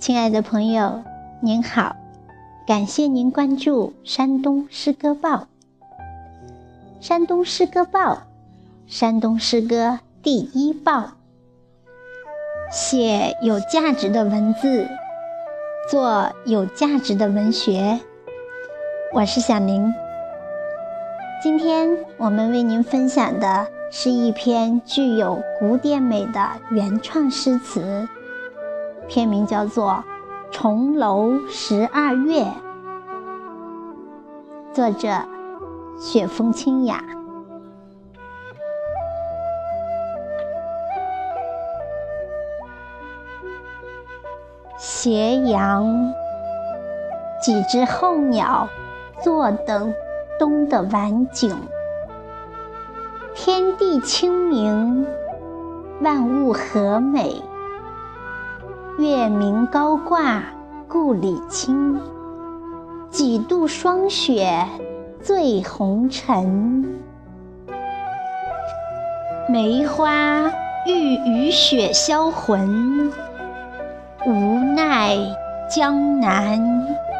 亲爱的朋友，您好，感谢您关注山东诗歌报。山东诗歌报，山东诗歌第一报，写有价值的文字，做有价值的文学。我是小宁，今天我们为您分享的是一篇具有古典美的原创诗词。片名叫做《重楼十二月》，作者雪风清雅。斜阳，几只候鸟坐等冬的晚景。天地清明，万物和美。月明高挂故里青，几度霜雪醉红尘。梅花欲与雪销魂，无奈江南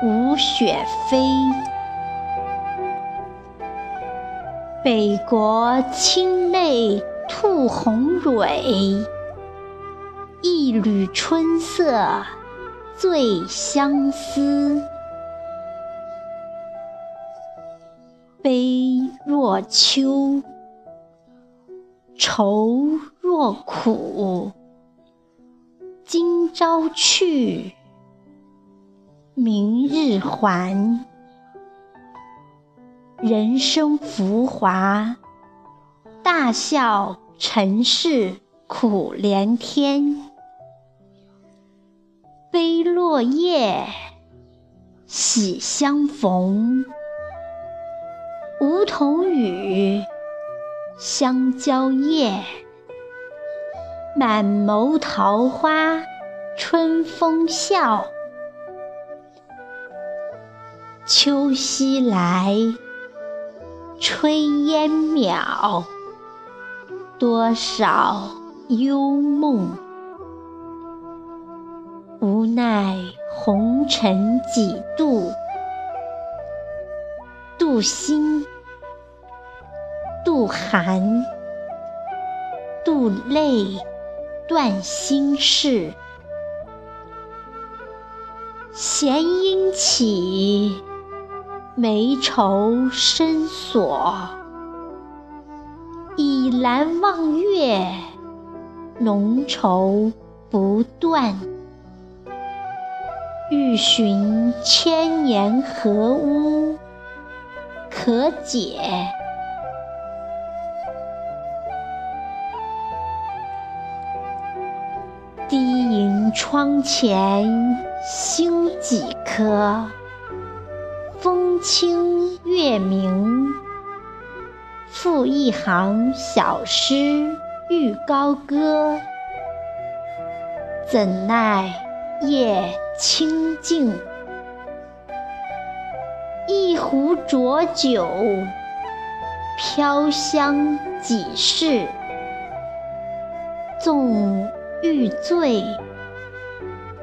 无雪飞。北国清泪吐红蕊。一缕春色醉相思，悲若秋，愁若苦。今朝去，明日还。人生浮华，大笑尘世苦连天。悲落叶，喜相逢。梧桐雨，香蕉叶。满眸桃花，春风笑。秋夕来，炊烟渺。多少幽梦。无奈红尘几度，度心，度寒，度泪，断心事。弦音起，眉愁深锁。倚栏望月，浓愁不断。欲寻千年何屋可解？低吟窗前星几颗，风清月明。赋一行小诗欲高歌，怎奈夜。清静，一壶浊酒，飘香几世。纵欲醉，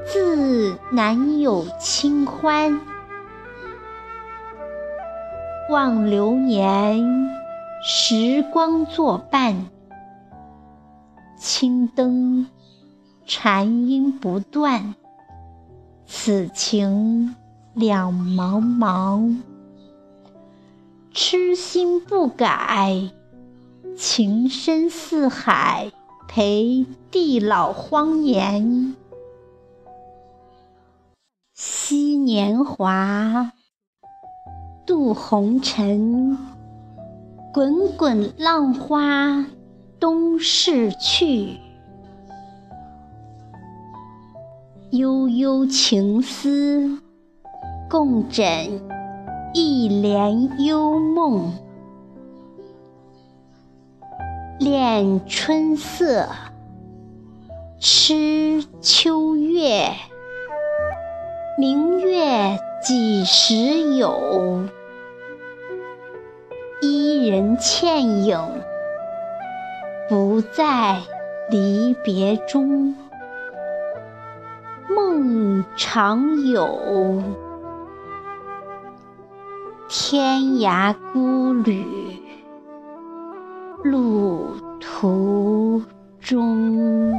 自难有清欢。望流年，时光作伴。青灯，禅音不断。此情两茫茫，痴心不改，情深似海，陪地老荒年。惜年华，渡红尘，滚滚浪花东逝去。悠悠情思，共枕一帘幽梦。恋春色，痴秋月。明月几时有？伊人倩影，不在离别中。梦常有，天涯孤旅，路途中。